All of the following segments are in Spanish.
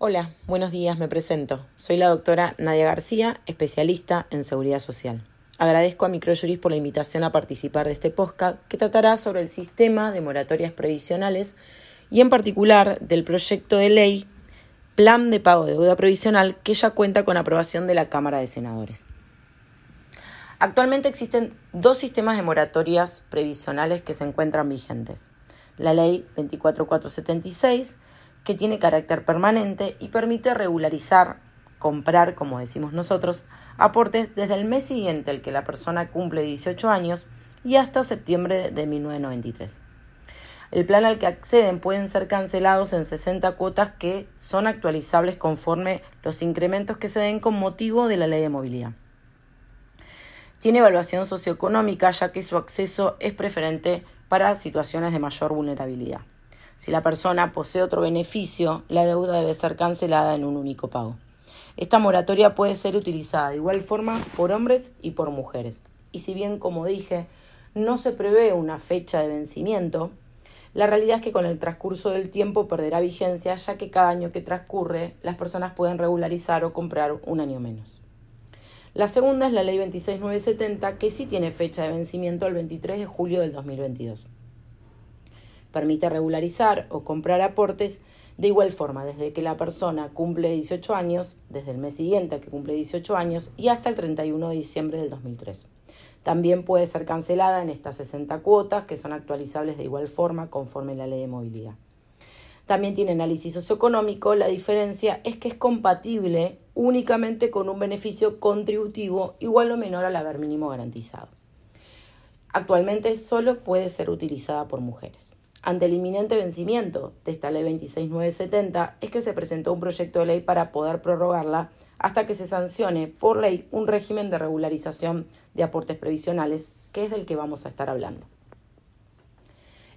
Hola, buenos días, me presento. Soy la doctora Nadia García, especialista en seguridad social. Agradezco a Microjuris por la invitación a participar de este podcast que tratará sobre el sistema de moratorias previsionales y en particular del proyecto de ley Plan de Pago de Deuda Previsional que ya cuenta con aprobación de la Cámara de Senadores. Actualmente existen dos sistemas de moratorias previsionales que se encuentran vigentes. La ley 24476 que tiene carácter permanente y permite regularizar, comprar, como decimos nosotros, aportes desde el mes siguiente al que la persona cumple 18 años y hasta septiembre de 1993. El plan al que acceden pueden ser cancelados en 60 cuotas que son actualizables conforme los incrementos que se den con motivo de la ley de movilidad. Tiene evaluación socioeconómica ya que su acceso es preferente para situaciones de mayor vulnerabilidad. Si la persona posee otro beneficio, la deuda debe ser cancelada en un único pago. Esta moratoria puede ser utilizada de igual forma por hombres y por mujeres. Y si bien, como dije, no se prevé una fecha de vencimiento, la realidad es que con el transcurso del tiempo perderá vigencia, ya que cada año que transcurre las personas pueden regularizar o comprar un año menos. La segunda es la Ley 26970, que sí tiene fecha de vencimiento el 23 de julio del 2022 permite regularizar o comprar aportes de igual forma, desde que la persona cumple 18 años, desde el mes siguiente a que cumple 18 años y hasta el 31 de diciembre del 2003. También puede ser cancelada en estas 60 cuotas que son actualizables de igual forma conforme la ley de movilidad. También tiene análisis socioeconómico, la diferencia es que es compatible únicamente con un beneficio contributivo igual o menor al haber mínimo garantizado. Actualmente solo puede ser utilizada por mujeres. Ante el inminente vencimiento de esta ley 26970 es que se presentó un proyecto de ley para poder prorrogarla hasta que se sancione por ley un régimen de regularización de aportes previsionales, que es del que vamos a estar hablando.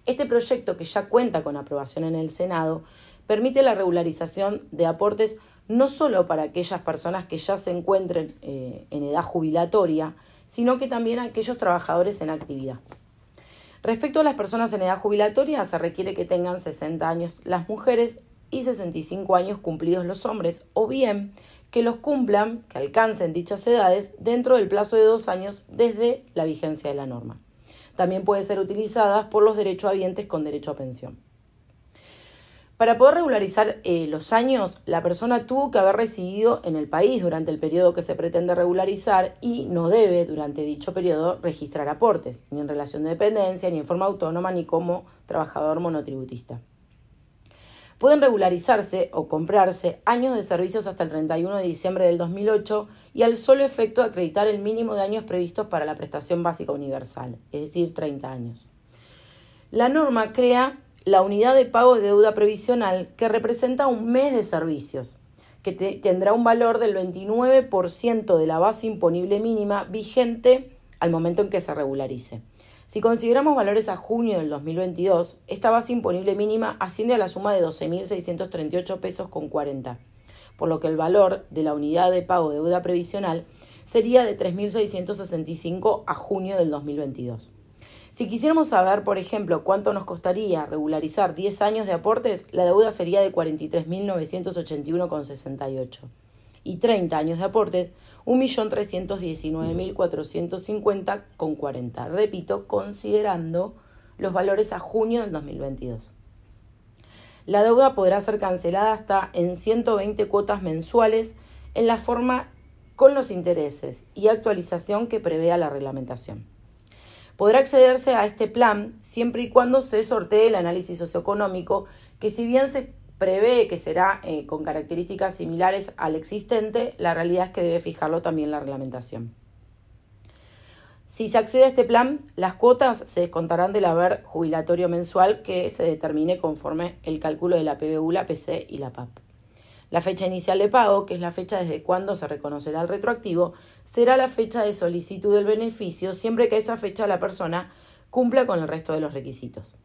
Este proyecto, que ya cuenta con aprobación en el Senado, permite la regularización de aportes no solo para aquellas personas que ya se encuentren eh, en edad jubilatoria, sino que también aquellos trabajadores en actividad. Respecto a las personas en edad jubilatoria, se requiere que tengan 60 años las mujeres y 65 años cumplidos los hombres, o bien que los cumplan, que alcancen dichas edades dentro del plazo de dos años desde la vigencia de la norma. También puede ser utilizada por los derechohabientes con derecho a pensión. Para poder regularizar eh, los años, la persona tuvo que haber residido en el país durante el periodo que se pretende regularizar y no debe durante dicho periodo registrar aportes, ni en relación de dependencia, ni en forma autónoma, ni como trabajador monotributista. Pueden regularizarse o comprarse años de servicios hasta el 31 de diciembre del 2008 y al solo efecto de acreditar el mínimo de años previstos para la prestación básica universal, es decir, 30 años. La norma crea la unidad de pago de deuda previsional que representa un mes de servicios, que tendrá un valor del 29% de la base imponible mínima vigente al momento en que se regularice. Si consideramos valores a junio del 2022, esta base imponible mínima asciende a la suma de 12.638 pesos con 40, por lo que el valor de la unidad de pago de deuda previsional sería de 3.665 a junio del 2022. Si quisiéramos saber, por ejemplo, cuánto nos costaría regularizar 10 años de aportes, la deuda sería de 43.981,68. Y 30 años de aportes, 1.319.450,40. Repito, considerando los valores a junio del 2022. La deuda podrá ser cancelada hasta en 120 cuotas mensuales en la forma con los intereses y actualización que prevea la reglamentación. Podrá accederse a este plan siempre y cuando se sortee el análisis socioeconómico, que si bien se prevé que será eh, con características similares al existente, la realidad es que debe fijarlo también la reglamentación. Si se accede a este plan, las cuotas se descontarán del haber jubilatorio mensual que se determine conforme el cálculo de la PBU, la PC y la PAP. La fecha inicial de pago, que es la fecha desde cuando se reconocerá el retroactivo, será la fecha de solicitud del beneficio siempre que esa fecha la persona cumpla con el resto de los requisitos.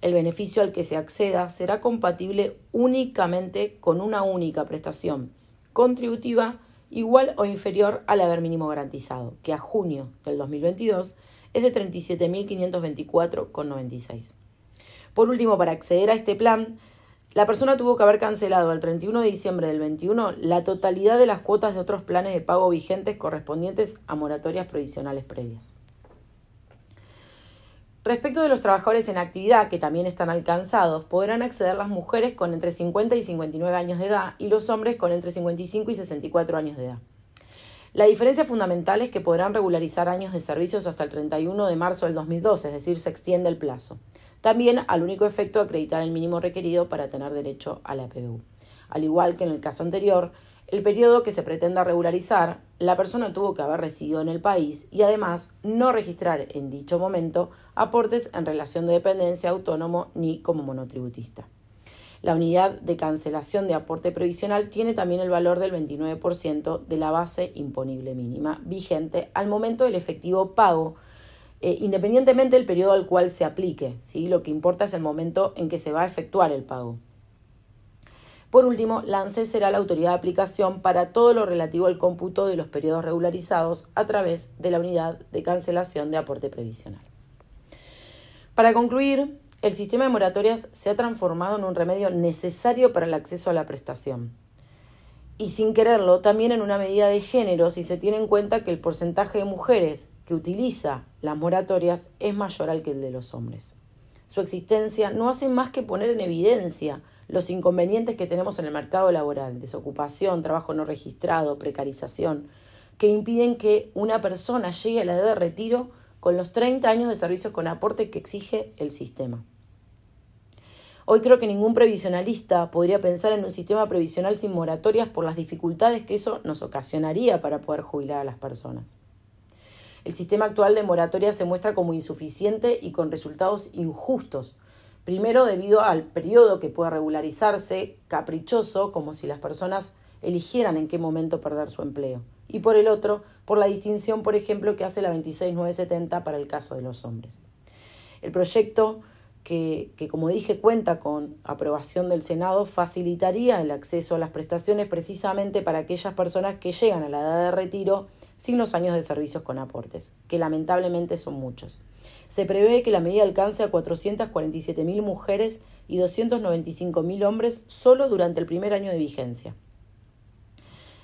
El beneficio al que se acceda será compatible únicamente con una única prestación contributiva igual o inferior al haber mínimo garantizado, que a junio del 2022 es de 37.524,96. Por último, para acceder a este plan, la persona tuvo que haber cancelado al 31 de diciembre del 21 la totalidad de las cuotas de otros planes de pago vigentes correspondientes a moratorias provisionales previas. Respecto de los trabajadores en actividad, que también están alcanzados, podrán acceder las mujeres con entre 50 y 59 años de edad y los hombres con entre 55 y 64 años de edad. La diferencia fundamental es que podrán regularizar años de servicios hasta el 31 de marzo del 2012, es decir, se extiende el plazo. También al único efecto acreditar el mínimo requerido para tener derecho a la PBU. Al igual que en el caso anterior, el periodo que se pretenda regularizar, la persona tuvo que haber residido en el país y además no registrar en dicho momento aportes en relación de dependencia autónomo ni como monotributista. La unidad de cancelación de aporte previsional tiene también el valor del 29% de la base imponible mínima vigente al momento del efectivo pago, eh, independientemente del periodo al cual se aplique. ¿sí? Lo que importa es el momento en que se va a efectuar el pago. Por último, la ANSES será la autoridad de aplicación para todo lo relativo al cómputo de los periodos regularizados a través de la unidad de cancelación de aporte previsional. Para concluir, el sistema de moratorias se ha transformado en un remedio necesario para el acceso a la prestación. Y sin quererlo, también en una medida de género si se tiene en cuenta que el porcentaje de mujeres que utiliza las moratorias es mayor al que el de los hombres. Su existencia no hace más que poner en evidencia los inconvenientes que tenemos en el mercado laboral, desocupación, trabajo no registrado, precarización, que impiden que una persona llegue a la edad de retiro con los 30 años de servicios con aporte que exige el sistema. Hoy creo que ningún previsionalista podría pensar en un sistema previsional sin moratorias por las dificultades que eso nos ocasionaría para poder jubilar a las personas. El sistema actual de moratorias se muestra como insuficiente y con resultados injustos, Primero, debido al periodo que puede regularizarse, caprichoso, como si las personas eligieran en qué momento perder su empleo. Y por el otro, por la distinción, por ejemplo, que hace la 26970 para el caso de los hombres. El proyecto, que, que como dije cuenta con aprobación del Senado, facilitaría el acceso a las prestaciones precisamente para aquellas personas que llegan a la edad de retiro sin los años de servicios con aportes, que lamentablemente son muchos. Se prevé que la medida alcance a 447.000 mujeres y 295.000 hombres solo durante el primer año de vigencia.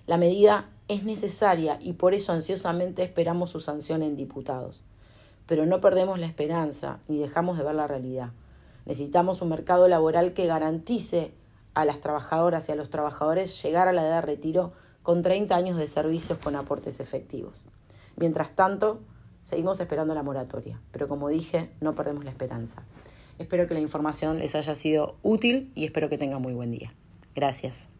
La medida es necesaria y por eso ansiosamente esperamos su sanción en diputados. Pero no perdemos la esperanza ni dejamos de ver la realidad. Necesitamos un mercado laboral que garantice a las trabajadoras y a los trabajadores llegar a la edad de retiro con 30 años de servicios con aportes efectivos. Mientras tanto, Seguimos esperando la moratoria, pero como dije, no perdemos la esperanza. Espero que la información les haya sido útil y espero que tengan muy buen día. Gracias.